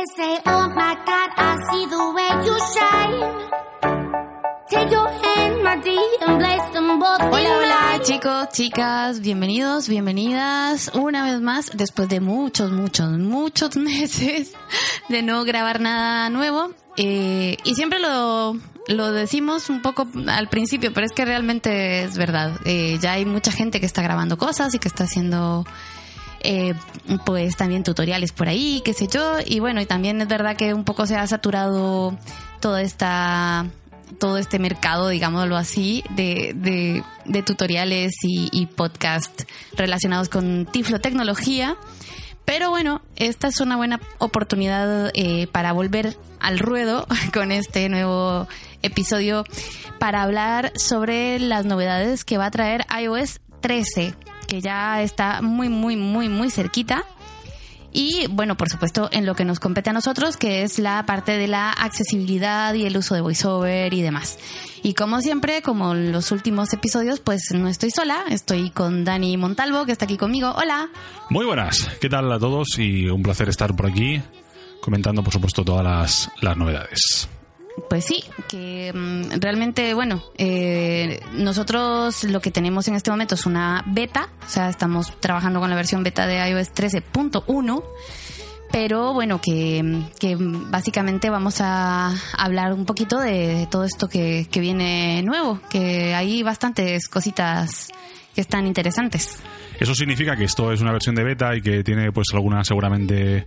They say, oh my God, I see the way you shine. Take your hand, my dear, and place them both in Hola, hola chicos, chicas, bienvenidos, bienvenidas una vez más después de muchos, muchos, muchos meses de no grabar nada nuevo. Eh, y siempre lo, lo decimos un poco al principio, pero es que realmente es verdad. Eh, ya hay mucha gente que está grabando cosas y que está haciendo eh, pues también tutoriales por ahí, qué sé yo. Y bueno, y también es verdad que un poco se ha saturado toda esta todo este mercado, digámoslo así, de, de, tutoriales y, y podcast relacionados con tiflotecnología. Pero bueno, esta es una buena oportunidad eh, para volver al ruedo con este nuevo episodio para hablar sobre las novedades que va a traer iOS 13, que ya está muy, muy, muy, muy cerquita. Y bueno, por supuesto, en lo que nos compete a nosotros, que es la parte de la accesibilidad y el uso de VoiceOver y demás. Y como siempre, como en los últimos episodios, pues no estoy sola, estoy con Dani Montalvo, que está aquí conmigo. Hola. Muy buenas, ¿qué tal a todos? Y un placer estar por aquí comentando, por supuesto, todas las, las novedades. Pues sí, que mm, realmente, bueno, eh, nosotros lo que tenemos en este momento es una beta, o sea, estamos trabajando con la versión beta de iOS 13.1, pero bueno, que, que básicamente vamos a hablar un poquito de todo esto que, que viene nuevo, que hay bastantes cositas que están interesantes. Eso significa que esto es una versión de beta y que tiene pues algunas seguramente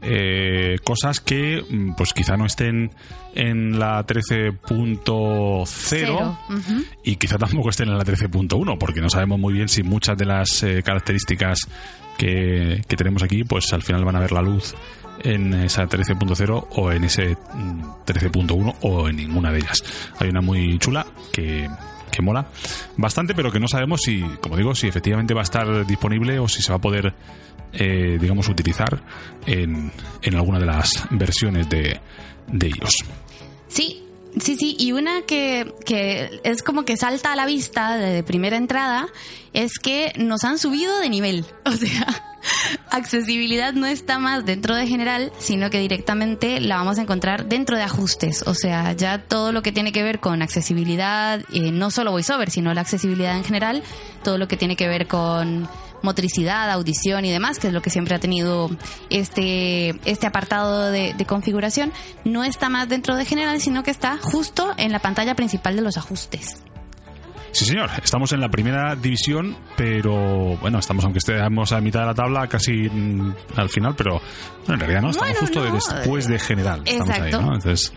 eh, cosas que mm, pues quizá no estén en la 13.0 Cero, ujú. y quizá tampoco estén en la 13.1 porque no sabemos muy bien si muchas de las eh, características que, que tenemos aquí pues al final van a ver la luz en esa 13.0 o en ese mm, 13.1 o en ninguna de ellas. Hay una muy chula que, que mola bastante, pero que no sabemos si, como digo, si efectivamente va a estar disponible o si se va a poder, eh, digamos, utilizar en, en alguna de las versiones de, de iOS. Sí, sí, sí. Y una que, que es como que salta a la vista de primera entrada es que nos han subido de nivel. O sea, accesibilidad no está más dentro de general, sino que directamente la vamos a encontrar dentro de ajustes. O sea, ya todo lo que tiene que ver con accesibilidad, eh, no solo VoiceOver, sino la accesibilidad en general, todo lo que tiene que ver con motricidad, audición y demás, que es lo que siempre ha tenido este, este apartado de, de configuración, no está más dentro de general, sino que está justo en la pantalla principal de los ajustes. Sí, señor, estamos en la primera división, pero bueno, estamos, aunque estemos a mitad de la tabla, casi mm, al final, pero bueno, en realidad no, estamos Bueno, justo no, después de general. Estamos ahí. ¿no? Entonces,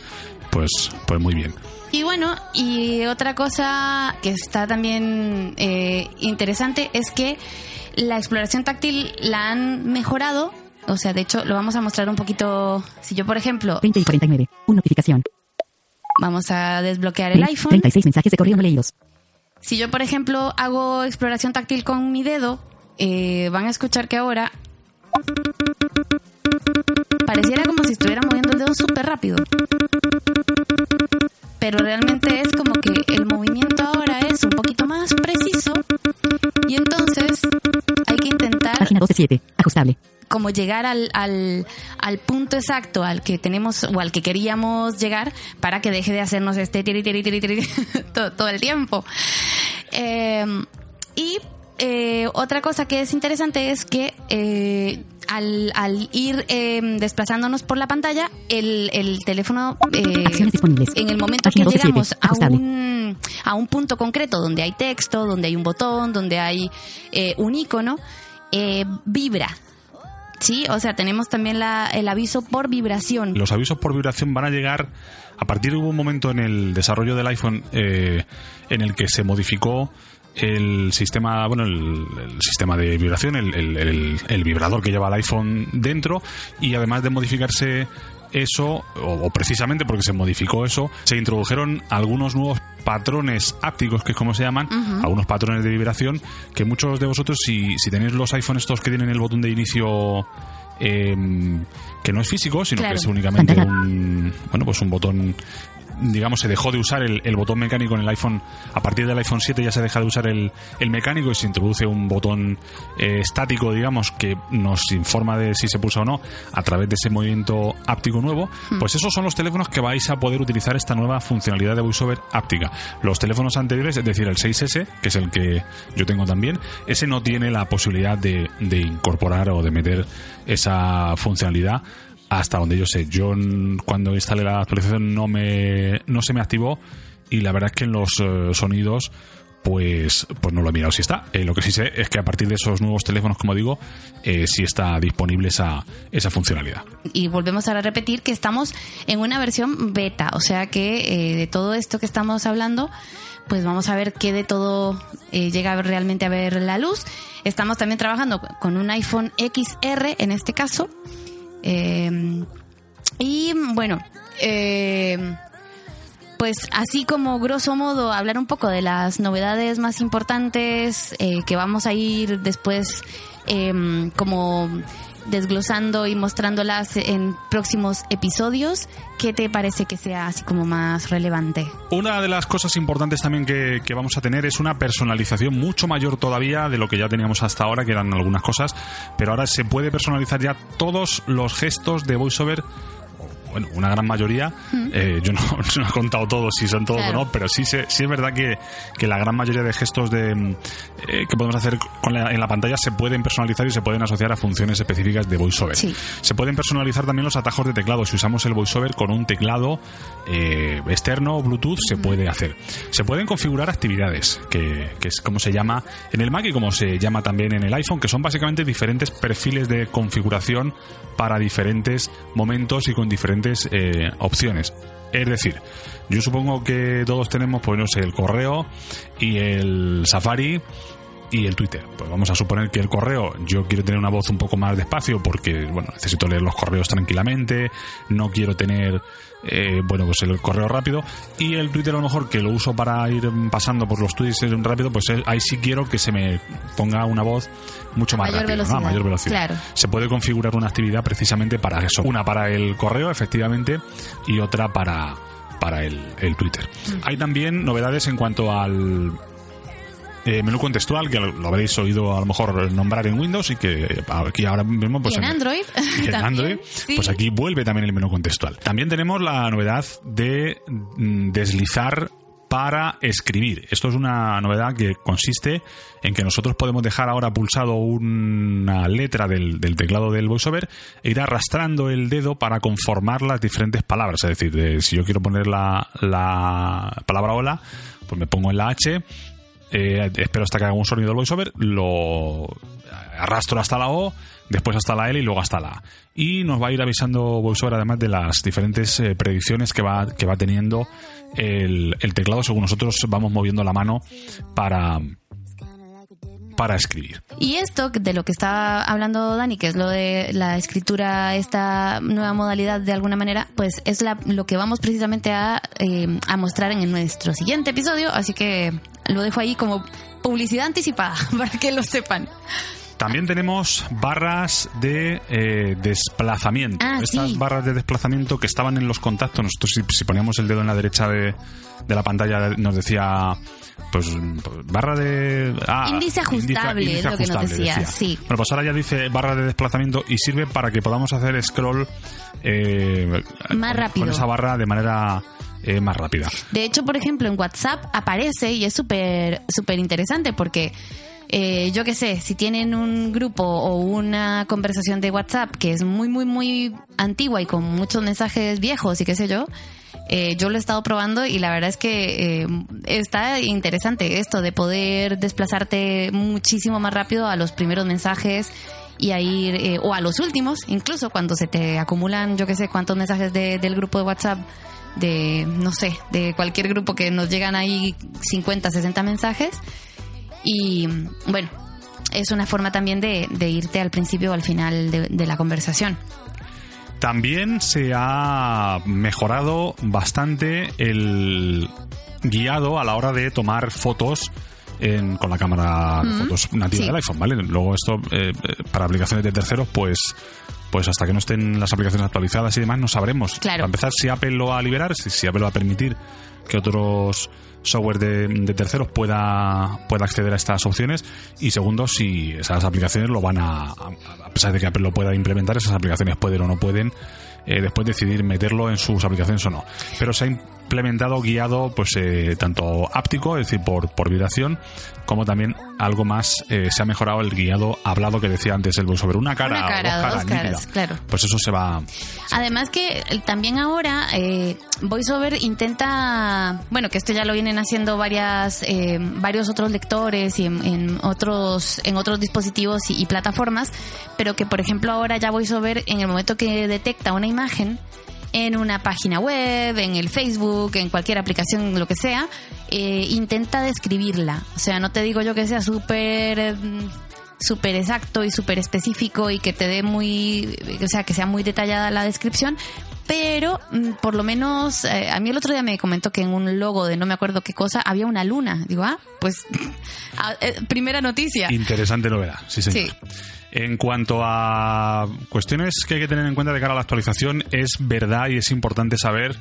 pues, pues muy bien. Y bueno, y otra cosa que está también eh, interesante es que la exploración táctil la han mejorado. O sea, de hecho, lo vamos a mostrar un poquito. Si yo, por ejemplo, 20 y 49. Un notificación. vamos a desbloquear el iPhone. 36 mensajes de correo no leídos. Si yo, por ejemplo, hago exploración táctil con mi dedo, eh, van a escuchar que ahora pareciera como si estuviera moviendo el dedo súper rápido. Pero realmente es como que el movimiento ahora es un poquito más preciso y entonces hay que intentar Página 12 7. Ajustable. como llegar al, al, al punto exacto al que tenemos o al que queríamos llegar para que deje de hacernos este tiri, tiri, tiri, tiri todo, todo el tiempo. Eh, y eh, otra cosa que es interesante es que eh, al, al ir eh, desplazándonos por la pantalla, el, el teléfono, eh, Acciones disponibles. en el momento Página que 12, llegamos a un, a un punto concreto donde hay texto, donde hay un botón, donde hay eh, un icono, eh, vibra. Sí, o sea, tenemos también la, el aviso por vibración. Los avisos por vibración van a llegar a partir de un momento en el desarrollo del iPhone eh, en el que se modificó el sistema, bueno, el, el sistema de vibración, el, el- el- el vibrador que lleva el iPhone dentro y además de modificarse eso, o, o precisamente porque se modificó eso, se introdujeron algunos nuevos patrones ápticos, que es como se llaman, algunos patrones de vibración, que muchos de vosotros, si, si tenéis los iPhones estos que tienen el botón de inicio em, que no es físico, sino Claro. que es únicamente un, bueno, pues un botón digamos, se dejó de usar el, el botón mecánico en el iPhone. A partir del iPhone 7 ya se deja de usar el, el mecánico y se introduce un botón eh, estático, digamos, que nos informa de si se pulsa o no a través de ese movimiento áptico nuevo. Pues esos son los teléfonos que vais a poder utilizar esta nueva funcionalidad de VoiceOver áptica. Los teléfonos anteriores, es decir, el 6S, que es el que yo tengo también, ese no tiene la posibilidad de, de incorporar o de meter esa funcionalidad hasta donde yo sé. Yo mm, cuando instalé la actualización no me no se me activó y la verdad es que en los eh, sonidos pues pues no lo he mirado si está. Eh, lo que sí sé es que a partir de esos nuevos teléfonos, como digo, eh, sí está disponible esa, esa funcionalidad. y volvemos a repetir que estamos en una versión beta, o sea que eh, de todo esto que estamos hablando, pues vamos a ver qué de todo eh, llega realmente a ver la luz. Estamos también trabajando con un iPhone XR en este caso. Eh, y bueno, eh, pues así como grosso modo hablar un poco de las novedades más importantes eh, que vamos a ir después em, como desglosando y mostrándolas en próximos episodios, ¿qué te parece que sea así como más relevante? Una de las cosas importantes también que, que vamos a tener es una personalización mucho mayor todavía de lo que ya teníamos hasta ahora, que eran algunas cosas, pero ahora se puede personalizar ya todos los gestos de VoiceOver bueno, una gran mayoría, eh, yo no, no he contado todos si son todos Claro. o no, pero sí, se- sí es verdad que, que la gran mayoría de gestos de, mm, eh, que podemos hacer con la- en la pantalla se pueden personalizar y se pueden asociar a funciones específicas de VoiceOver. Sí. Se pueden personalizar también los atajos de teclado. Si usamos el VoiceOver con un teclado eh, externo o Bluetooth, se puede hacer. Se pueden configurar actividades, que, que es como se llama en el Mac y como se llama también en el iPhone, que son básicamente diferentes perfiles de configuración para diferentes momentos y con diferentes eh, opciones. Es decir, yo supongo que todos tenemos, pues no sé, el correo y el Safari y el Twitter. Pues vamos a suponer que el correo, yo quiero tener una voz un poco más despacio porque, bueno, necesito leer los correos tranquilamente, no quiero tener, eh, bueno, pues el correo rápido. Y el Twitter a lo mejor que lo uso para ir pasando por los tweets rápido, pues ahí sí quiero que se me ponga una voz mucho más Mayor rápida, velocidad, mayor velocidad. claro. Se puede configurar una actividad precisamente para eso. Una para el correo, efectivamente, y otra para, para el, el Twitter. Mm. Hay también novedades en cuanto al eh, menú contextual, que lo, lo habréis oído a lo mejor nombrar en Windows y que aquí ahora mismo pues y en Android. y en Android, sí. pues aquí vuelve también el menú contextual. También tenemos la novedad de mm, deslizar para escribir. Esto es una novedad que consiste en que nosotros podemos dejar ahora pulsado una letra del, del teclado del VoiceOver e ir arrastrando el dedo para conformar las diferentes palabras. Es decir, de- si yo quiero poner la, la palabra hola, pues me pongo en la H, eh, espero hasta que haga un sonido del voiceover, lo arrastro hasta la O, después hasta la L y luego hasta la A. Y nos va a ir avisando voiceover además de las diferentes eh, predicciones que va, que va teniendo el, el teclado según nosotros vamos moviendo la mano para, para escribir. Y esto de lo que está hablando Dani, que es lo de la escritura, esta nueva modalidad de alguna manera, pues es la, lo que vamos precisamente a, eh, a mostrar en nuestro siguiente episodio, así que lo dejo ahí como publicidad anticipada para que lo sepan. También tenemos barras de eh, desplazamiento. Ah, Estas sí. barras de desplazamiento que estaban en los contactos. Nosotros si, si poníamos el dedo en la derecha de, de la pantalla nos decía pues barra de ah, Índice ajustable, es lo que nos decía, sí. Bueno, pues ahora ya dice barra de desplazamiento y sirve para que podamos hacer scroll eh, Más con- rápido. con esa barra de manera eh, más rápida. De hecho, por ejemplo, en WhatsApp aparece y es súper súper interesante porque eh, yo qué sé, si tienen un grupo o una conversación de WhatsApp que es muy, muy, muy antigua y con muchos mensajes viejos y qué sé yo, eh, yo lo he estado probando y la verdad es que eh, está interesante esto de poder desplazarte muchísimo más rápido a los primeros mensajes y a ir, eh, o a los últimos, incluso cuando se te acumulan, yo qué sé, cuántos mensajes de- del grupo de WhatsApp de, no sé, de cualquier grupo que nos llegan ahí 50, 60 mensajes. Y bueno, es una forma también de, irte al principio o al final de la conversación. También se ha mejorado bastante el guiado a la hora de tomar fotos en- con la cámara de fotos nativa sí. del iPhone, ¿vale? Luego esto, eh, eh, para aplicaciones de terceros, pues pues hasta que no estén las aplicaciones actualizadas y demás no sabremos. Claro. Para empezar, si Apple lo va a liberar, si, si Apple va a permitir que otros software de, de terceros pueda, pueda acceder a estas opciones y segundo, si esas aplicaciones lo van a, a a pesar de que Apple lo pueda implementar, esas aplicaciones pueden o no pueden eh, después decidir meterlo en sus aplicaciones o no. Pero se ha implementado guiado pues eh, tanto áptico, es decir, por, por vibración, como también algo más, eh, se ha mejorado el guiado hablado que decía antes el voiceover, una cara, Una cara, dos dos caras, caras, nítida. claro. Pues eso se va, Además que eh, también ahora eh, VoiceOver intenta, bueno, que esto ya lo vienen haciendo varias, eh, varios otros lectores y en, en otros, en otros dispositivos y, y plataformas, pero que por ejemplo ahora ya VoiceOver en el momento que detecta una imagen en una página web, en el Facebook, en cualquier aplicación, lo que sea, eh, intenta describirla. O sea, no te digo yo que sea súper eh, súper exacto y súper específico y que te dé muy, o sea, que sea muy detallada la descripción, pero mm, por lo menos eh, a mí el otro día me comentó que en un logo de no me acuerdo qué cosa había una luna. Digo, ah, pues ah, eh, primera noticia. Interesante novedad, sí señor. Sí. En cuanto a cuestiones que hay que tener en cuenta de cara a la actualización, es verdad y es importante saber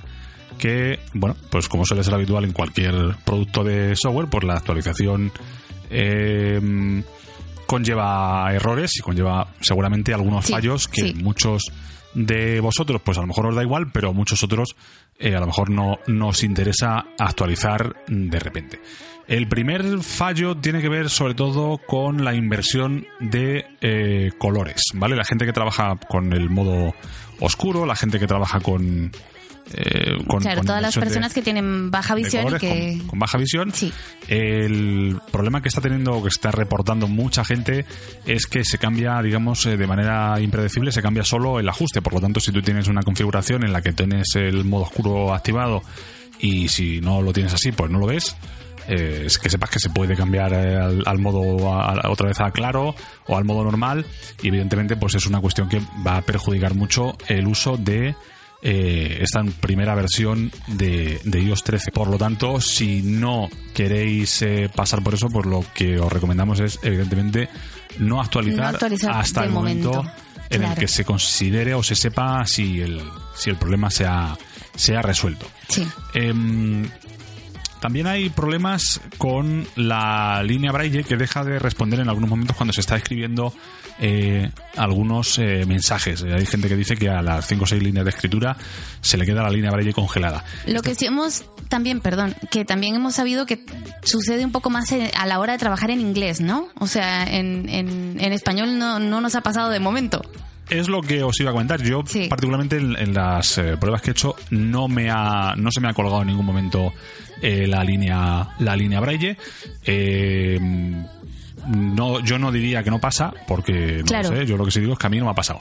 que, bueno, pues como suele ser habitual en cualquier producto de software, pues la actualización eh, conlleva errores y conlleva seguramente algunos Sí, fallos que sí. muchos de vosotros, pues a lo mejor os da igual, pero muchos otros eh, a lo mejor no nos interesa actualizar de repente. El primer fallo tiene que ver sobre todo con la inversión de eh, colores, ¿vale? La gente que trabaja con el modo oscuro, la gente que trabaja con... eh, con claro, con todas las de- personas que tienen baja visión y que... con, con baja visión. Sí. El problema que está teniendo, o que está reportando mucha gente, es que se cambia, digamos, eh, de manera impredecible, se cambia solo el ajuste. Por lo tanto, si tú tienes una configuración en la que tienes el modo oscuro activado y si no lo tienes así, pues no lo ves. eh, es que sepas que se puede cambiar eh, al, al modo a- a- otra vez a claro o al modo normal y evidentemente pues es una cuestión que va a perjudicar mucho el uso de eh, esta primera versión de, de iOS 13. Por lo tanto, si no queréis eh, pasar por eso, pues lo que os recomendamos es, evidentemente, no actualizar, No actualizar hasta el momento, momento. en el que se considere o se sepa si el, si el problema se ha, se ha resuelto. Sí. Em, también hay problemas con la línea Braille que deja de responder en algunos momentos cuando se está escribiendo eh, algunos eh, mensajes. Eh, Hay gente que dice que a las 5 o 6 líneas de escritura se le queda la línea Braille congelada. Lo que sí hemos también, perdón, que también hemos sabido que sucede un poco más a la hora de trabajar en inglés, ¿no? O sea, en, en, en español no, no nos ha pasado de momento. Es lo que os iba a comentar. Yo, Sí. particularmente en, en las eh, pruebas que he hecho, no me ha, no se me ha colgado en ningún momento eh, la línea, la línea Braille. Eh, yo no diría que no pasa, porque no Claro. lo sé. Yo lo que sí digo es que a mí no me ha pasado.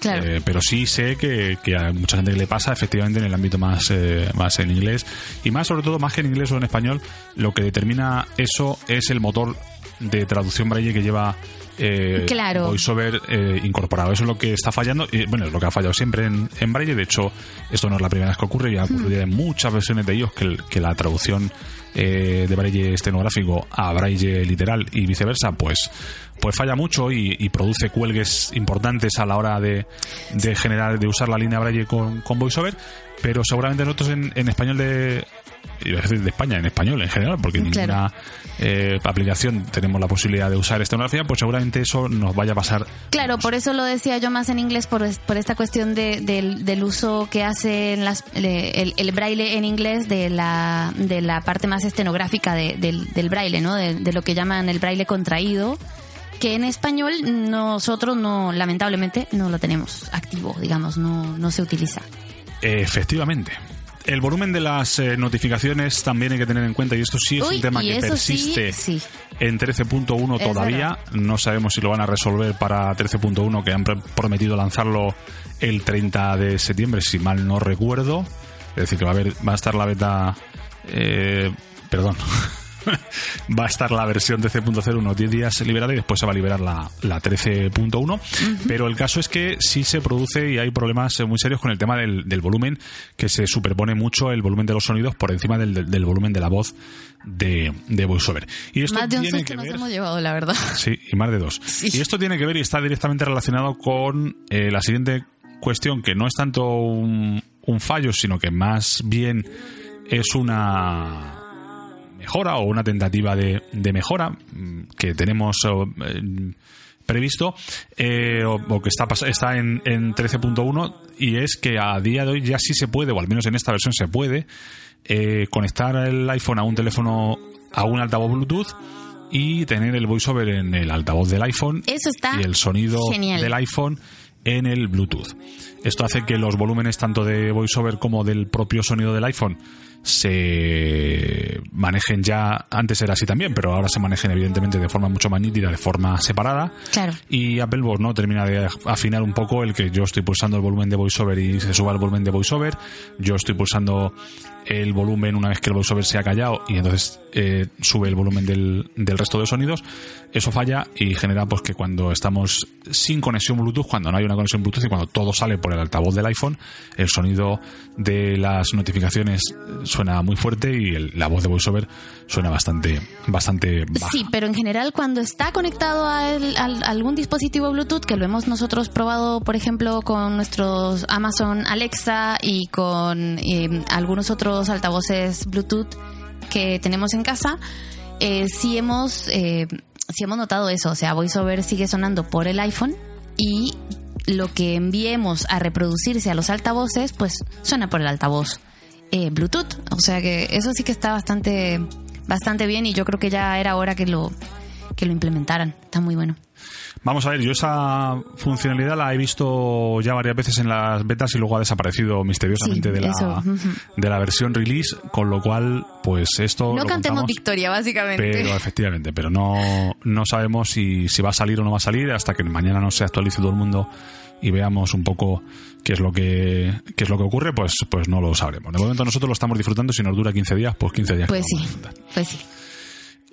Claro. Eh, pero sí sé que, que a mucha gente que le pasa, efectivamente, en el ámbito más, eh, más en inglés. Y más, sobre todo, más que en inglés o en español, lo que determina eso es el motor de traducción braille que lleva eh, Claro. VoiceOver eh, incorporado. Eso es lo que está fallando. Y, bueno, es lo que ha fallado siempre en, en braille. De hecho, esto no es la primera vez que ocurre. Ya ha ocurrido en muchas versiones de ellos que, la traducción eh, de braille estenográfico a braille literal y viceversa, pues pues falla mucho y, y produce cuelgues importantes a la hora de, de generar, de usar la línea braille con, con VoiceOver, pero seguramente nosotros en, en español de iba a decir de España, en español en general, porque en Claro. ninguna eh, aplicación tenemos la posibilidad de usar estenografía, pues seguramente eso nos vaya a pasar Claro, por eso lo decía yo más en inglés, por, por esta cuestión de- del, del uso que hace en las, el, el braille en inglés de la, de la parte más estenográfica de- del, del braille, ¿no? De, de lo que llaman el braille contraído, que en español nosotros no, lamentablemente, no lo tenemos activo, digamos, no, no se utiliza. Efectivamente. El volumen de las eh, notificaciones también hay que tener en cuenta, y esto sí es Uy, un tema que eso sí, persiste sí. en 13.1 Es todavía. No sabemos si lo van a resolver para 13.1, que han prometido lanzarlo el 30 de septiembre, si mal no recuerdo. Es decir, que va a, haber, va a estar la beta. eh, perdón. va a estar la versión 13.0 unos 10 días liberada y después se va a liberar la, la 13.1. Pero el caso es que sí se produce y hay problemas muy serios con el tema del, del volumen, que se superpone mucho el volumen de los sonidos por encima del, del- del volumen de la voz de, de VoiceOver. Y esto Más de un tiene que nos ver... hemos llevado, la verdad. Sí, y más de dos. Sí. Y esto tiene que ver y está directamente relacionado con eh, la siguiente cuestión, que no es tanto un, un fallo, sino que más bien es una mejora o una tentativa de, de mejora mm, que tenemos eh, previsto eh, o, o que está, está en, en 13.1 y es que a día de hoy ya sí se puede, o al menos en esta versión se puede, eh, conectar el iPhone a un teléfono, a un altavoz Bluetooth y tener el voiceover en el altavoz del iPhone Eso está y el sonido genial. del iPhone en el Bluetooth. Esto hace que los volúmenes tanto de VoiceOver como del propio sonido del iPhone se manejen ya, antes era así también, pero ahora se manejen evidentemente de forma mucho más nítida, de forma separada. Claro. Y Apple pues, no termina de afinar un poco el que yo estoy pulsando el volumen de VoiceOver y se suba el volumen de VoiceOver. Yo estoy pulsando el volumen una vez que el VoiceOver se ha callado y entonces eh, sube el volumen del, del resto de sonidos. Eso falla y genera pues que cuando estamos sin conexión Bluetooth, cuando no hay una conexión Bluetooth y cuando todo sale por el altavoz del iPhone, el sonido de las notificaciones suena muy fuerte y la voz de VoiceOver suena bastante, bastante. Sí, pero en general cuando está conectado a, algún dispositivo Bluetooth, que lo hemos nosotros probado, por ejemplo, con nuestros Amazon Alexa y con eh, algunos otros altavoces Bluetooth que tenemos en casa, eh, sí hemos eh, sí hemos notado eso, o sea, VoiceOver sigue sonando por el iPhone y lo que enviemos a reproducirse a los altavoces, pues suena por el altavoz eh, Bluetooth. O sea que eso sí que está bastante, bastante bien y yo creo que ya era hora que lo, que lo implementaran. Está muy bueno. Vamos a ver, yo esa funcionalidad la he visto ya varias veces en las betas y luego ha desaparecido misteriosamente Sí, de, la, eso, de la versión release, con lo cual, pues esto. No cantemos victoria, básicamente. Pero efectivamente, pero no, no sabemos si, si va a salir o no va a salir hasta que mañana no se actualice todo el mundo y veamos un poco qué es lo que qué es lo que ocurre, pues pues no lo sabremos. De momento nosotros lo estamos disfrutando, si nos dura 15 días, pues 15 días. Pues sí, pues sí.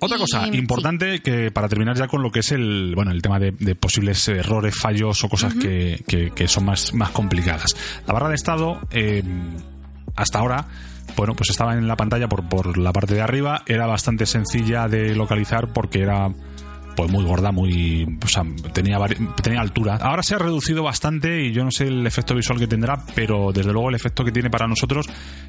Otra Y, cosa sí. importante que para terminar ya con lo que es el bueno el tema de, de posibles errores, fallos o cosas que, que- que son más, más complicadas. La barra de estado eh, hasta ahora bueno pues estaba en la pantalla por, por la parte de arriba era bastante sencilla de localizar porque era pues muy gorda, muy o sea, tenía tenía altura. Ahora se ha reducido bastante y yo no sé el efecto visual que tendrá, pero desde luego el efecto que tiene para nosotros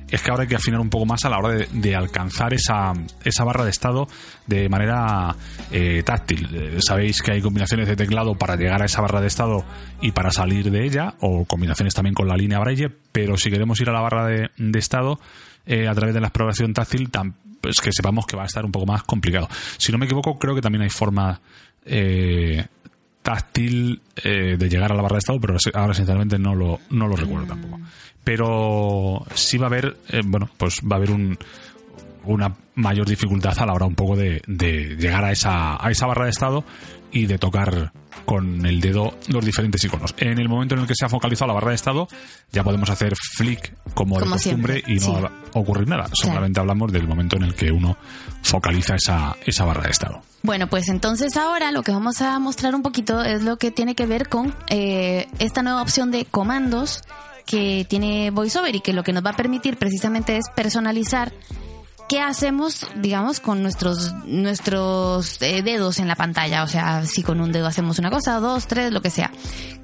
es que ahora hay que afinar un poco más a la hora de, alcanzar esa, esa barra de estado de manera eh, táctil. Eh, Sabéis que hay combinaciones de teclado para llegar a esa barra de estado y para salir de ella, o combinaciones también con la línea Braille, pero si queremos ir a la barra de, estado eh, a través de la exploración táctil, tam- pues que sepamos que va a estar un poco más complicado. Si no me equivoco, creo que también hay forma eh, táctil eh, de llegar a la barra de estado, pero ahora sinceramente no lo, no lo recuerdo tampoco. Pero sí va a haber, eh, bueno, pues va a haber un, una mayor dificultad a la hora un poco de, de llegar a esa, a esa barra de estado y de tocar con el dedo los diferentes iconos. En el momento en el que se ha focalizado la barra de estado, ya podemos hacer flick como, de costumbre siempre, y no sí. va a ocurrir nada. Solamente hablamos del momento en el que uno focaliza esa, esa barra de estado. Bueno, pues entonces ahora lo que vamos a mostrar un poquito es lo que tiene que ver con eh, esta nueva opción de comandos que tiene VoiceOver y que lo que nos va a permitir precisamente es personalizar qué hacemos, digamos, con nuestros nuestros eh, dedos en la pantalla. O sea, si con un dedo hacemos una cosa, dos, tres, lo que sea.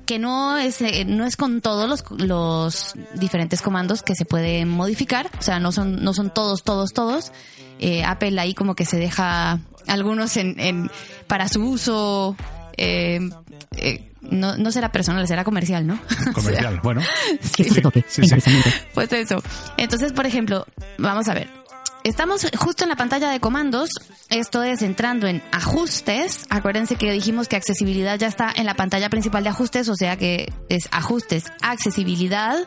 Que no es eh, no es con todos los, los diferentes comandos que se pueden modificar. O sea, no son no son todos, todos, todos. Eh, Apple ahí como que se deja algunos en, en para su uso. eh, eh, no, no será personal, será comercial, ¿no? O sea, Comercial, bueno. Sí, sí. Encabezamiento. pues eso. Entonces, por ejemplo, vamos a ver. Estamos justo en la pantalla de comandos. Esto es entrando en ajustes. Acuérdense que dijimos que accesibilidad ya está en la pantalla principal de ajustes, o sea que es ajustes, accesibilidad,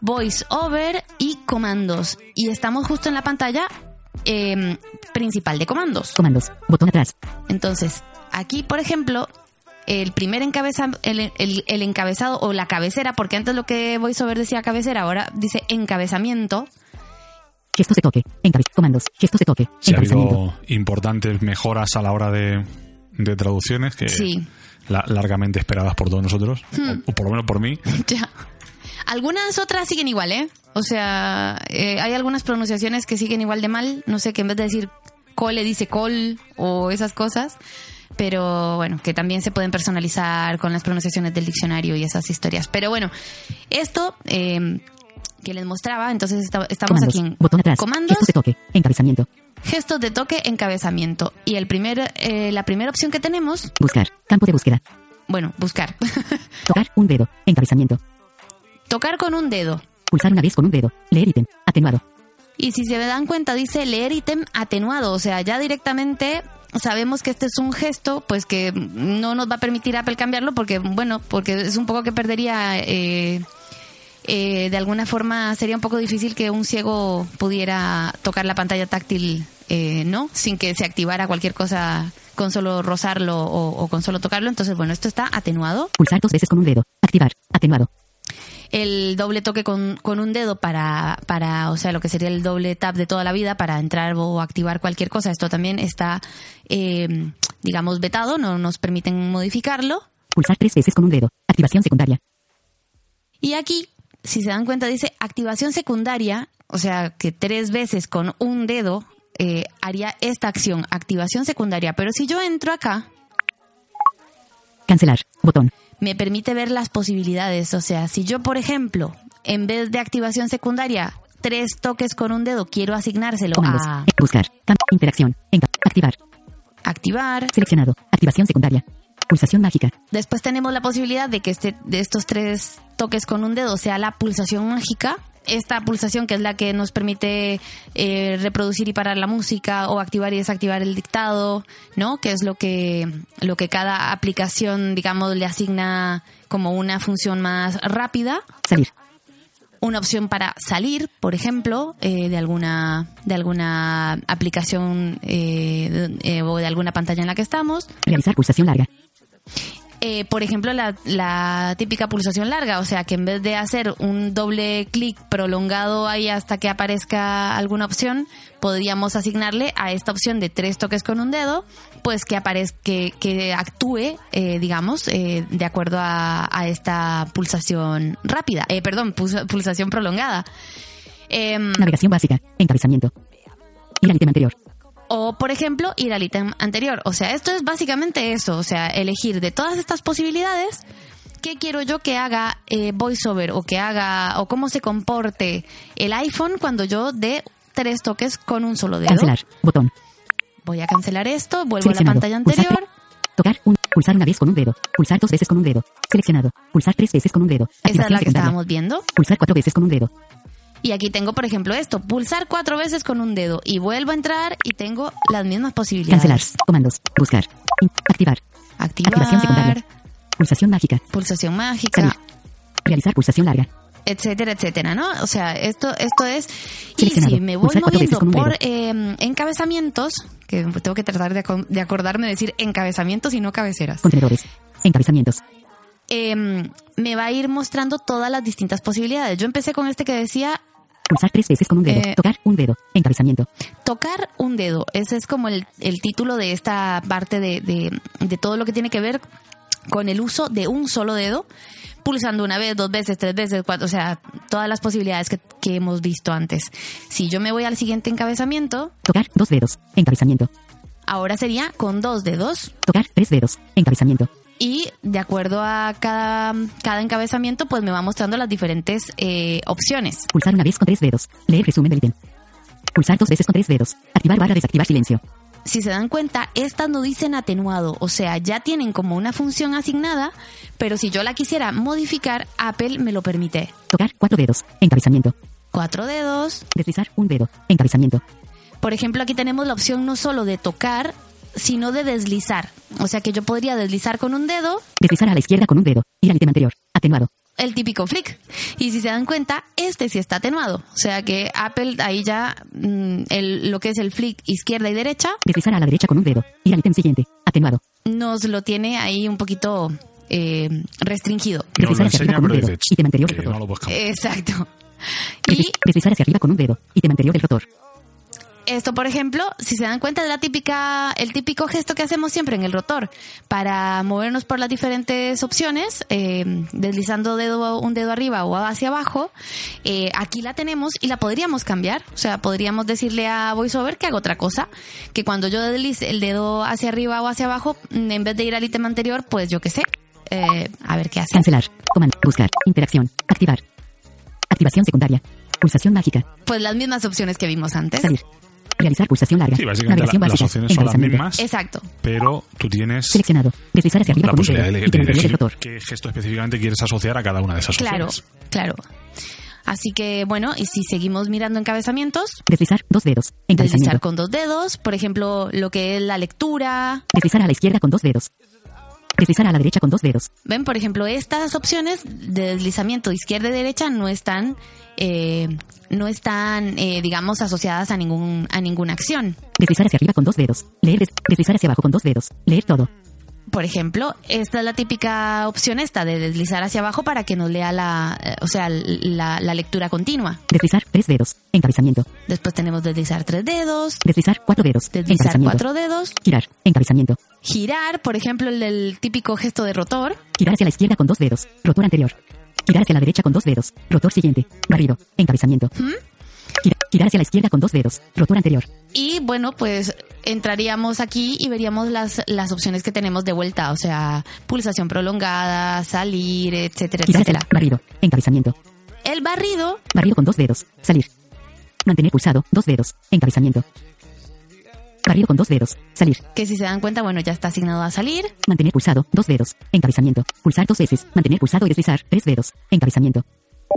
voice over y comandos. Y estamos justo en la pantalla em, principal de comandos. Comandos. Botón atrás. Entonces, aquí, por ejemplo, el primer encabeza, el, el- el encabezado o la cabecera, porque antes lo que VoiceOver decía cabecera, ahora dice encabezamiento. Gestos de toque. Encabez. Comandos. Gestos de toque. Sí, ha habido importantes mejoras a la hora de, de traducciones que Sí. la- largamente esperadas por todos nosotros, o, o por lo menos por mí. Ya. Algunas otras siguen igual, ¿eh? O sea, eh, hay algunas pronunciaciones que siguen igual de mal. No sé, que en vez de decir cole dice col o esas cosas. Pero bueno, que también se pueden personalizar con las pronunciaciones del diccionario y esas historias. Pero bueno, esto eh, que les mostraba, entonces esta- estamos Comandos. aquí en Botón atrás. comandos, Gestos de toque. Encabezamiento. gestos de toque, encabezamiento. Y el primer, eh, la primera opción que tenemos, Buscar. Campo de búsqueda. bueno, buscar. Tocar un dedo. Encabezamiento. Tocar con un dedo. Pulsar una vez con un dedo. Leer ítem. Atenuado. Y si se dan cuenta, dice leer ítem atenuado. O sea, ya directamente sabemos que este es un gesto, pues que no nos va a permitir Apple cambiarlo porque, bueno, porque es un poco que perdería. eh, eh, de alguna forma sería un poco difícil que un ciego pudiera tocar la pantalla táctil, eh, ¿no? Sin que se activara cualquier cosa con solo rozarlo o, o con solo tocarlo. Entonces, bueno, esto está atenuado. Pulsar dos veces con un dedo. Activar. Atenuado. el doble toque con, con un dedo para, para, o sea, lo que sería el doble tap de toda la vida para entrar o activar cualquier cosa. Esto también está, eh, digamos, vetado, no nos permiten modificarlo. Pulsar tres veces con un dedo. Activación secundaria. Y aquí, si se dan cuenta, dice activación secundaria, o sea, que tres veces con un dedo eh, haría esta acción, activación secundaria. Pero si yo entro acá, Cancelar. Botón. me permite ver las posibilidades. O sea, si yo, por ejemplo, en vez de activación secundaria, tres toques con un dedo, quiero asignárselo Comandos. a Buscar. Interacción. Activar. activar. Seleccionado. Activación secundaria. Pulsación mágica. Después tenemos la posibilidad de que este, de estos tres toques con un dedo sea la pulsación mágica. Esta pulsación que es la que nos permite eh, reproducir y parar la música o activar y desactivar el dictado, ¿no? Que es lo que, lo que cada aplicación, digamos, le asigna como una función más rápida. Salir. una opción para salir, por ejemplo, eh, de alguna de alguna aplicación eh, o de alguna pantalla en la que estamos. Realizar pulsación larga. Eh, por ejemplo, la, típica pulsación larga, o sea, que en vez de hacer un doble clic prolongado ahí hasta que aparezca alguna opción, podríamos asignarle a esta opción de tres toques con un dedo, pues que aparezca, que, actúe, eh, digamos, eh, de acuerdo a, esta pulsación rápida, eh, perdón, pulsa- pulsación prolongada. Em, Navegación básica. Encabezamiento. Ir al ítem anterior. O, por ejemplo, ir al ítem anterior. O sea, esto es básicamente eso. O sea, elegir de todas estas posibilidades qué quiero yo que haga eh, VoiceOver o que haga o cómo se comporte el iPhone cuando yo dé tres toques con un solo dedo. Cancelar. Botón. Voy a cancelar esto, vuelvo a la pantalla Pulsar anterior. Tocar un. Pulsar una vez con un dedo. Pulsar dos veces con un dedo. Seleccionado. Pulsar tres veces con un dedo. Esa es la que estábamos viendo. Pulsar cuatro veces con un dedo. Y aquí tengo, por ejemplo, esto, pulsar cuatro veces con un dedo y vuelvo a entrar y tengo las mismas posibilidades. Cancelar. Comandos. Buscar. In- activar. Activación secundaria. Activar, Pulsación mágica. pulsación mágica. Salir. Realizar pulsación larga. etcétera, etcétera, ¿no? O sea, esto, esto es... Y si me voy moviendo por eh, encabezamientos, que tengo que tratar de, aco- de acordarme de decir encabezamientos y no cabeceras, Contenedores. Encabezamientos. eh, me va a ir mostrando todas las distintas posibilidades. Yo empecé con este que decía Pulsar tres veces con un dedo. Eh, Tocar un dedo. Encabezamiento. tocar un dedo. Ese es como el, el título de esta parte de, de, de todo lo que tiene que ver con el uso de un solo dedo, pulsando una vez, dos veces, tres veces, cuatro, o sea, todas las posibilidades que, que hemos visto antes. Si yo me voy al siguiente encabezamiento, Tocar dos dedos. Encabezamiento. ahora sería con dos dedos. Tocar tres dedos. Encabezamiento. Y de acuerdo a cada, cada encabezamiento, pues me va mostrando las diferentes eh, opciones. Pulsar una vez con tres dedos. Leer resumen del ítem. Pulsar dos veces con tres dedos. Activar barra desactivar silencio. si se dan cuenta, estas no dicen atenuado, o sea, ya tienen como una función asignada, pero si yo la quisiera modificar, Apple me lo permite. Tocar cuatro dedos. Encabezamiento. Cuatro dedos. Deslizar un dedo. Encabezamiento. Por ejemplo, aquí tenemos la opción no solo de tocar, sino de deslizar. O sea que yo podría deslizar con un dedo Deslizar a la izquierda con un dedo. Ir al ítem anterior. Atenuado. el típico flick. Y si se dan cuenta, este sí está atenuado. O sea que Apple ahí ya mm, el- lo que es el flick izquierda y derecha Deslizar a la derecha con un dedo. Ir al ítem siguiente. Atenuado. nos lo tiene ahí un poquito eh, restringido. No Deslizar hacia arriba con un dedo. Ítem anterior. cambiar. Exacto. Y Desliz- Deslizar hacia arriba con un dedo. Ítem anterior del rotor. Esto, por ejemplo, si se dan cuenta, es la típica, el típico gesto que hacemos siempre en el rotor para movernos por las diferentes opciones, eh, deslizando dedo, un dedo arriba o hacia abajo. Eh, aquí la tenemos y la podríamos cambiar. O sea, podríamos decirle a VoiceOver que haga otra cosa. Que cuando yo deslice el dedo hacia arriba o hacia abajo, mm, en vez de ir al ítem anterior, pues yo qué sé. eh, a ver qué hace. Cancelar. Comando. Buscar. Interacción. Activar. Activación secundaria. Pulsación mágica. Pues las mismas opciones que vimos antes. Salir. Realizar pulsación larga. Sí, básicamente Navegación la- las básica. opciones son las mismas, Exacto. pero tú tienes Seleccionado. Deslizar hacia arriba la con un dedo. posibilidad de, de anterior del elegir qué gesto específicamente quieres asociar a cada una de esas Claro, opciones. claro. Así que, bueno, y si seguimos mirando encabezamientos, Deslizar. Dos dedos. deslizar con dos dedos, por ejemplo, lo que es la lectura. Deslizar a la izquierda con dos dedos. Deslizar a la derecha con dos dedos. Ven, por ejemplo, estas opciones de deslizamiento izquierda y derecha no están, eh, no están, eh, digamos, asociadas a ningún, a ninguna acción. Deslizar hacia arriba con dos dedos. Leer. des- deslizar hacia abajo con dos dedos. Leer todo. Por ejemplo, esta es la típica opción esta de deslizar hacia abajo para que nos lea la, eh, o sea, la, la lectura continua. Deslizar. Tres dedos. Encabezamiento. Después tenemos deslizar tres dedos, Deslizar. Cuatro dedos. deslizar cuatro dedos, Girar. Encabezamiento. girar, por ejemplo, el del típico gesto de rotor. Girar hacia la izquierda con dos dedos. Rotor anterior. Girar hacia la derecha con dos dedos. Rotor siguiente. Barrido. Encabezamiento. Gira- girar hacia la izquierda con dos dedos. Rotor anterior. Y bueno, pues entraríamos aquí y veríamos las, las opciones que tenemos de vuelta, o sea, pulsación prolongada, salir, etcétera, Girar hacia etcétera. la... Barrido. Encabezamiento. El barrido, Barrido con dos dedos. Salir. Mantener pulsado. Dos dedos. Encabezamiento. Barrido con dos dedos. Salir. que si se dan cuenta, bueno, ya está asignado a salir. Mantener pulsado. Dos dedos. Encabezamiento. Pulsar dos veces. Mantener pulsado y deslizar. Tres dedos. Encabezamiento.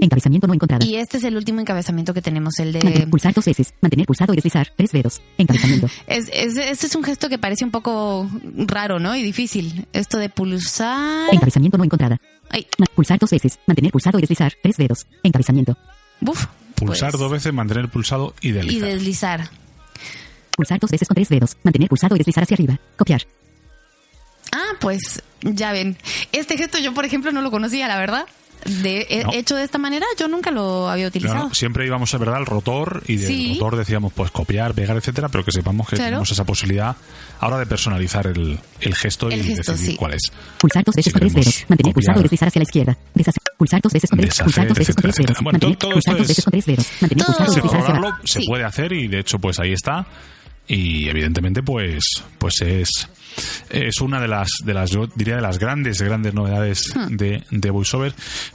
Encabezamiento no encontrada. Y este es el último encabezamiento que tenemos, el de... Mantener pulsar dos veces. Mantener pulsado y deslizar. Tres dedos. Encabezamiento. Es, es, este es un gesto que parece un poco raro, ¿no? Y difícil. Esto de pulsar... Encabezamiento no encontrada. Ay, pulsar dos veces. Mantener pulsado y deslizar. Tres dedos. Encabezamiento. buf. Pulsar Pues, dos veces, mantener pulsado y Y deslizar. Pulsar dos veces con tres dedos. Mantener pulsado y deslizar hacia arriba. Copiar. Ah, pues ya ven. Este gesto yo, por ejemplo, no lo conocía, la verdad. De, he- No. Hecho de esta manera, yo nunca lo había utilizado. Claro, siempre íbamos a verdad al rotor y del Sí. rotor decíamos pues copiar, pegar, etcétera, pero que sepamos que Claro. tenemos esa posibilidad ahora de personalizar el, el gesto El y gesto, decidir sí. cuál es. Pulsar dos veces Si con tres dedos. Mantener copiar. pulsado y deslizar hacia la izquierda. Deshacer. Pulsar dos veces con tres. Deshacer, Pulsar dos veces con tres etcétera, dedos. Bueno, Mantener todo- todo pulsar dos es- veces con tres dedos. Mantener Todo- pulsado y deslizar hacia abajo. se Sí. puede hacer y de hecho pues ahí está y evidentemente pues pues es es una de las de las yo diría de las grandes grandes novedades Hmm. de, de VoiceOver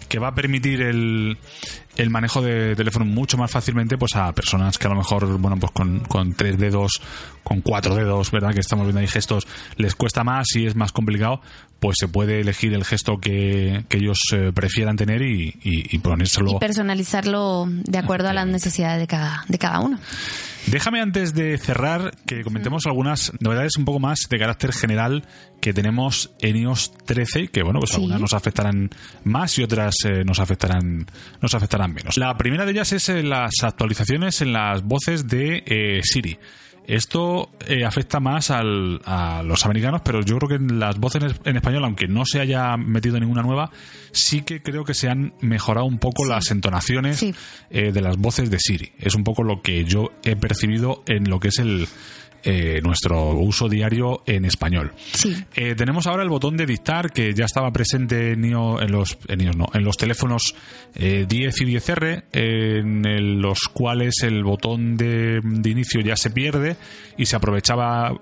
que va a permitir el el manejo de teléfono mucho más fácilmente pues a personas que a lo mejor bueno pues con, con tres dedos con cuatro dedos verdad que estamos viendo ahí gestos les cuesta más y es más complicado pues se puede elegir el gesto que, que ellos eh, prefieran tener y, y, y ponérselo Y personalizarlo de acuerdo a las necesidades de cada, de cada uno. Déjame antes de cerrar que comentemos algunas novedades un poco más de carácter general que tenemos en iOS 13, que bueno, pues Sí. algunas nos afectarán más y otras eh, nos afectarán nos afectarán menos. La primera de ellas es eh, las actualizaciones en las voces de eh, Siri. Esto eh, afecta más al- a los americanos, pero yo creo que en las voces en, español, aunque no se haya metido ninguna nueva, sí que creo que se han mejorado un poco las entonaciones Sí. eh, de las voces de Siri. Es un poco lo que yo he percibido en lo que es el eh, nuestro uso diario en español. Sí. Eh, tenemos ahora el botón de dictar que ya estaba presente en, los en, iOS no, en los teléfonos eh, 10 y 10R, en el- los cuales el botón de, de inicio ya se pierde y se aprovechaba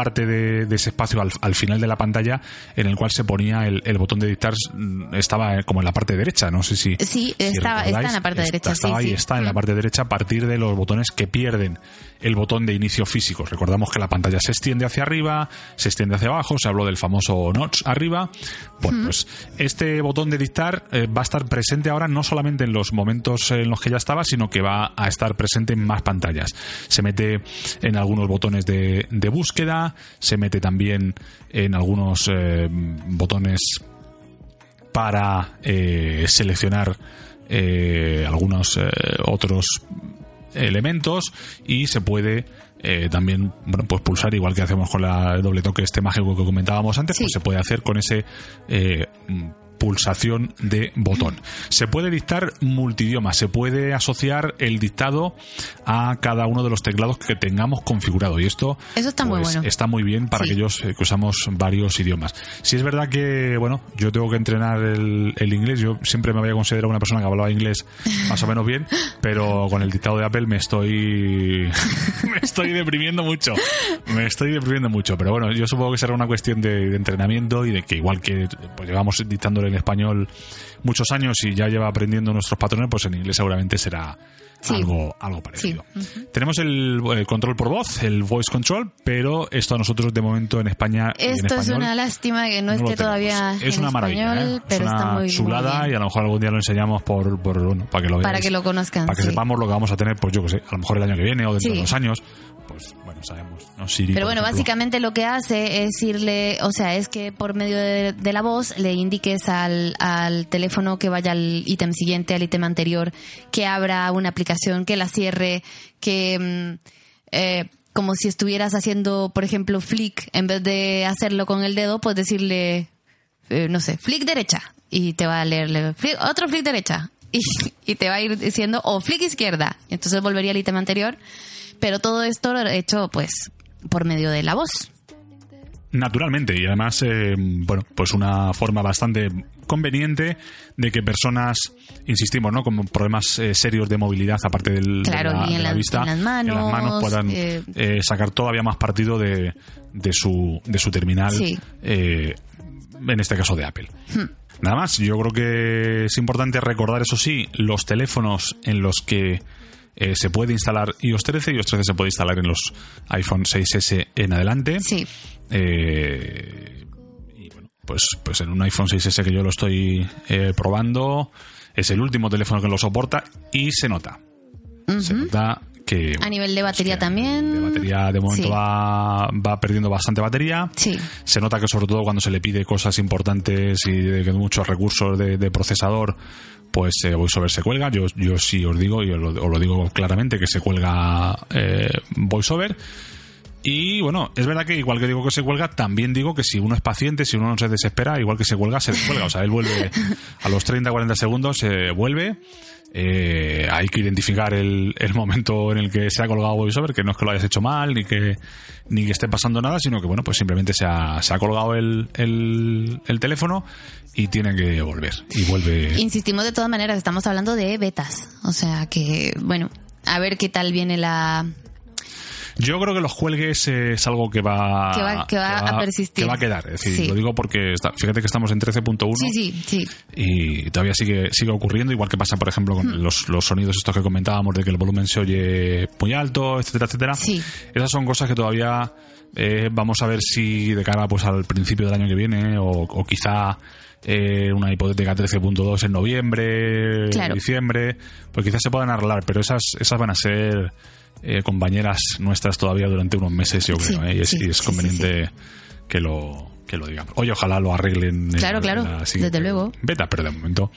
parte de, de ese espacio al, al final de la pantalla en el cual se ponía el, el botón de dictar mm, estaba eh, como en la parte derecha no sé si Sí, si estaba- está en la parte está- derecha, estaba sí, ahí sí. está en la Mm. parte derecha a partir de los botones que pierden el botón de inicio físico recordamos que la pantalla se extiende hacia arriba se extiende hacia abajo se habló del famoso notch arriba bueno pues este botón de dictar eh, va a estar presente ahora no solamente en los momentos en los que ya estaba sino que va a estar presente en más pantallas se mete en algunos botones de, de búsqueda se mete también en algunos eh, botones para eh, seleccionar eh, algunos otros elementos y se puede eh, también bueno pues pulsar igual que hacemos con la el doble toque este mágico que comentábamos antes Sí. pues se puede hacer con ese eh, pulsación de botón. Se puede dictar multidioma, se puede asociar el dictado a cada uno de los teclados que tengamos configurado y esto Eso está muy pues, bueno. está muy bien para Sí. aquellos eh, que usamos varios idiomas. Si es verdad que, bueno, yo tengo que entrenar el, el inglés, yo siempre me había considerado una persona que hablaba inglés más o menos bien, pero con el dictado de Apple me estoy me estoy deprimiendo mucho. Me estoy deprimiendo mucho, pero bueno, yo supongo que será una cuestión de, de entrenamiento y de que igual que pues, llevamos dictándole en español muchos años y ya lleva aprendiendo nuestros patrones, pues en inglés seguramente será Sí. algo, algo parecido. Tenemos el, el control por voz, el voice control, pero esto a nosotros de momento en España en Esto es una lástima que no, esté todavía es en una maravilla, español, ¿eh? pero es está una muy, muy chulada bien. y a lo mejor algún día lo enseñamos por, por bueno, para que lo Para veáis, que lo conozcan, para que sí. sepamos lo que vamos a tener pues yo que sé a lo mejor el año que viene o dentro de dos años pues bueno sabemos ¿no? Siri, Pero bueno, ejemplo. básicamente lo que hace es irle, o sea, es que por medio de, de la voz le indiques al, al teléfono que vaya al ítem siguiente, al ítem anterior, que abra una aplicación, que la cierre, que mm, eh, como si estuvieras haciendo, por ejemplo, flick, en vez de hacerlo con el dedo, pues decirle, eh, no sé, flick derecha, y te va a leerle, otro flick derecha, y, te va a ir diciendo, o flick izquierda, entonces volvería al ítem anterior, pero todo esto hecho, pues, por medio de la voz. Naturalmente, y además, eh, bueno, pues una forma bastante conveniente de que personas, insistimos, ¿no? Con problemas eh, serios de movilidad, aparte del, Claro, de, la, y en de la vista, en las manos, puedan eh, eh, sacar todavía más partido de, de, su, de su terminal, Sí. en este caso de Apple. Nada más, yo creo que es importante recordar, eso sí, los teléfonos en los que eh, se puede instalar iOS 13, iOS 13 se puede instalar en los iPhone 6S en adelante. Sí. Eh, pues, pues en un iPhone 6S que yo lo estoy eh, probando, es el último teléfono que lo soporta y se nota. Se nota que... A nivel de batería también. De batería de momento Sí. va, va perdiendo bastante batería. Sí. Se nota que sobre todo cuando se le pide cosas importantes y de muchos recursos de, de procesador, pues eh, VoiceOver se cuelga. Yo, yo sí os digo, y os lo, os lo digo claramente, que se cuelga eh, VoiceOver. Y bueno, es verdad que igual que digo que se cuelga, también digo que si uno es paciente, si uno no se desespera, igual que se cuelga, se descuelga. O sea, él vuelve a los 30-40 segundos, se vuelve. Eh, hay que identificar el, el momento en el que se ha colgado VoiceOver, que no es que lo hayas hecho mal, ni que, ni que esté pasando nada, sino que bueno, pues simplemente se ha, se ha colgado el, el, el teléfono y tiene que volver. Y vuelve. Insistimos de todas maneras, estamos hablando de betas. O sea que, bueno, a ver qué tal viene la... Yo creo que los cuelgues es algo que va, Que va- que va a persistir. Que va a quedar. Es decir, Sí. lo digo porque está- fíjate que estamos en 13.1 Sí, sí, sí. y todavía sigue, sigue ocurriendo, igual que pasa, por ejemplo, con Hmm. los, los sonidos estos que comentábamos de que el volumen se oye muy alto, etcétera, etcétera. Sí. Esas son cosas que todavía eh, vamos a ver si de cara pues al principio del año que viene o, o quizá eh, una hipotética 13.2 en noviembre, Claro. diciembre, pues quizás se puedan arreglar, pero esas, esas van a ser eh, compañeras nuestras todavía durante unos meses, yo Sí, creo, ¿eh? y es, sí, y es sí, sí, conveniente que lo que lo digamos. Oye, ojalá lo arreglen. en Claro, la- claro, en la desde luego. Beta, pero de momento,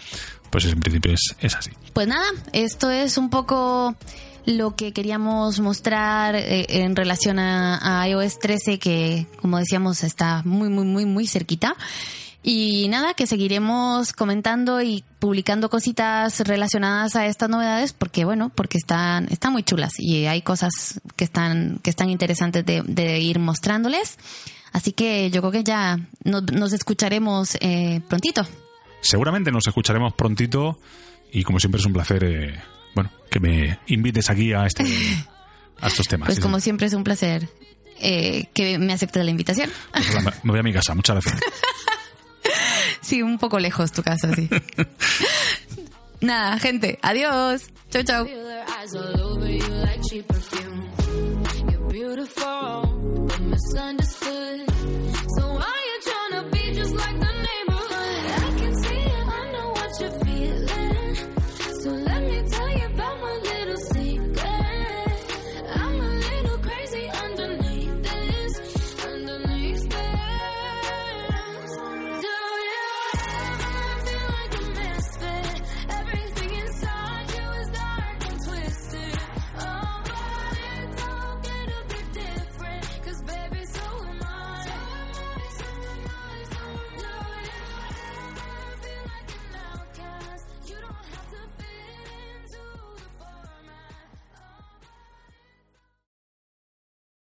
pues en principio es, es así. Pues nada, esto es un poco lo que queríamos mostrar eh, en relación a, a iOS 13 que como decíamos está muy muy muy muy cerquita y nada que seguiremos comentando y publicando cositas relacionadas a estas novedades porque bueno porque están están muy chulas y hay cosas que están que están interesantes de, de ir mostrándoles así que yo creo que ya nos, nos escucharemos eh, prontito Seguramente nos escucharemos prontito y como siempre es un placer, eh, bueno, que me invites aquí a este a estos temas. Pues como siempre es un placer eh, que me aceptes la invitación. Pues hola, me voy a mi casa, muchas gracias. Sí, un poco lejos tu casa, sí. Nada, gente, adiós. Chau, chau. Misunderstood.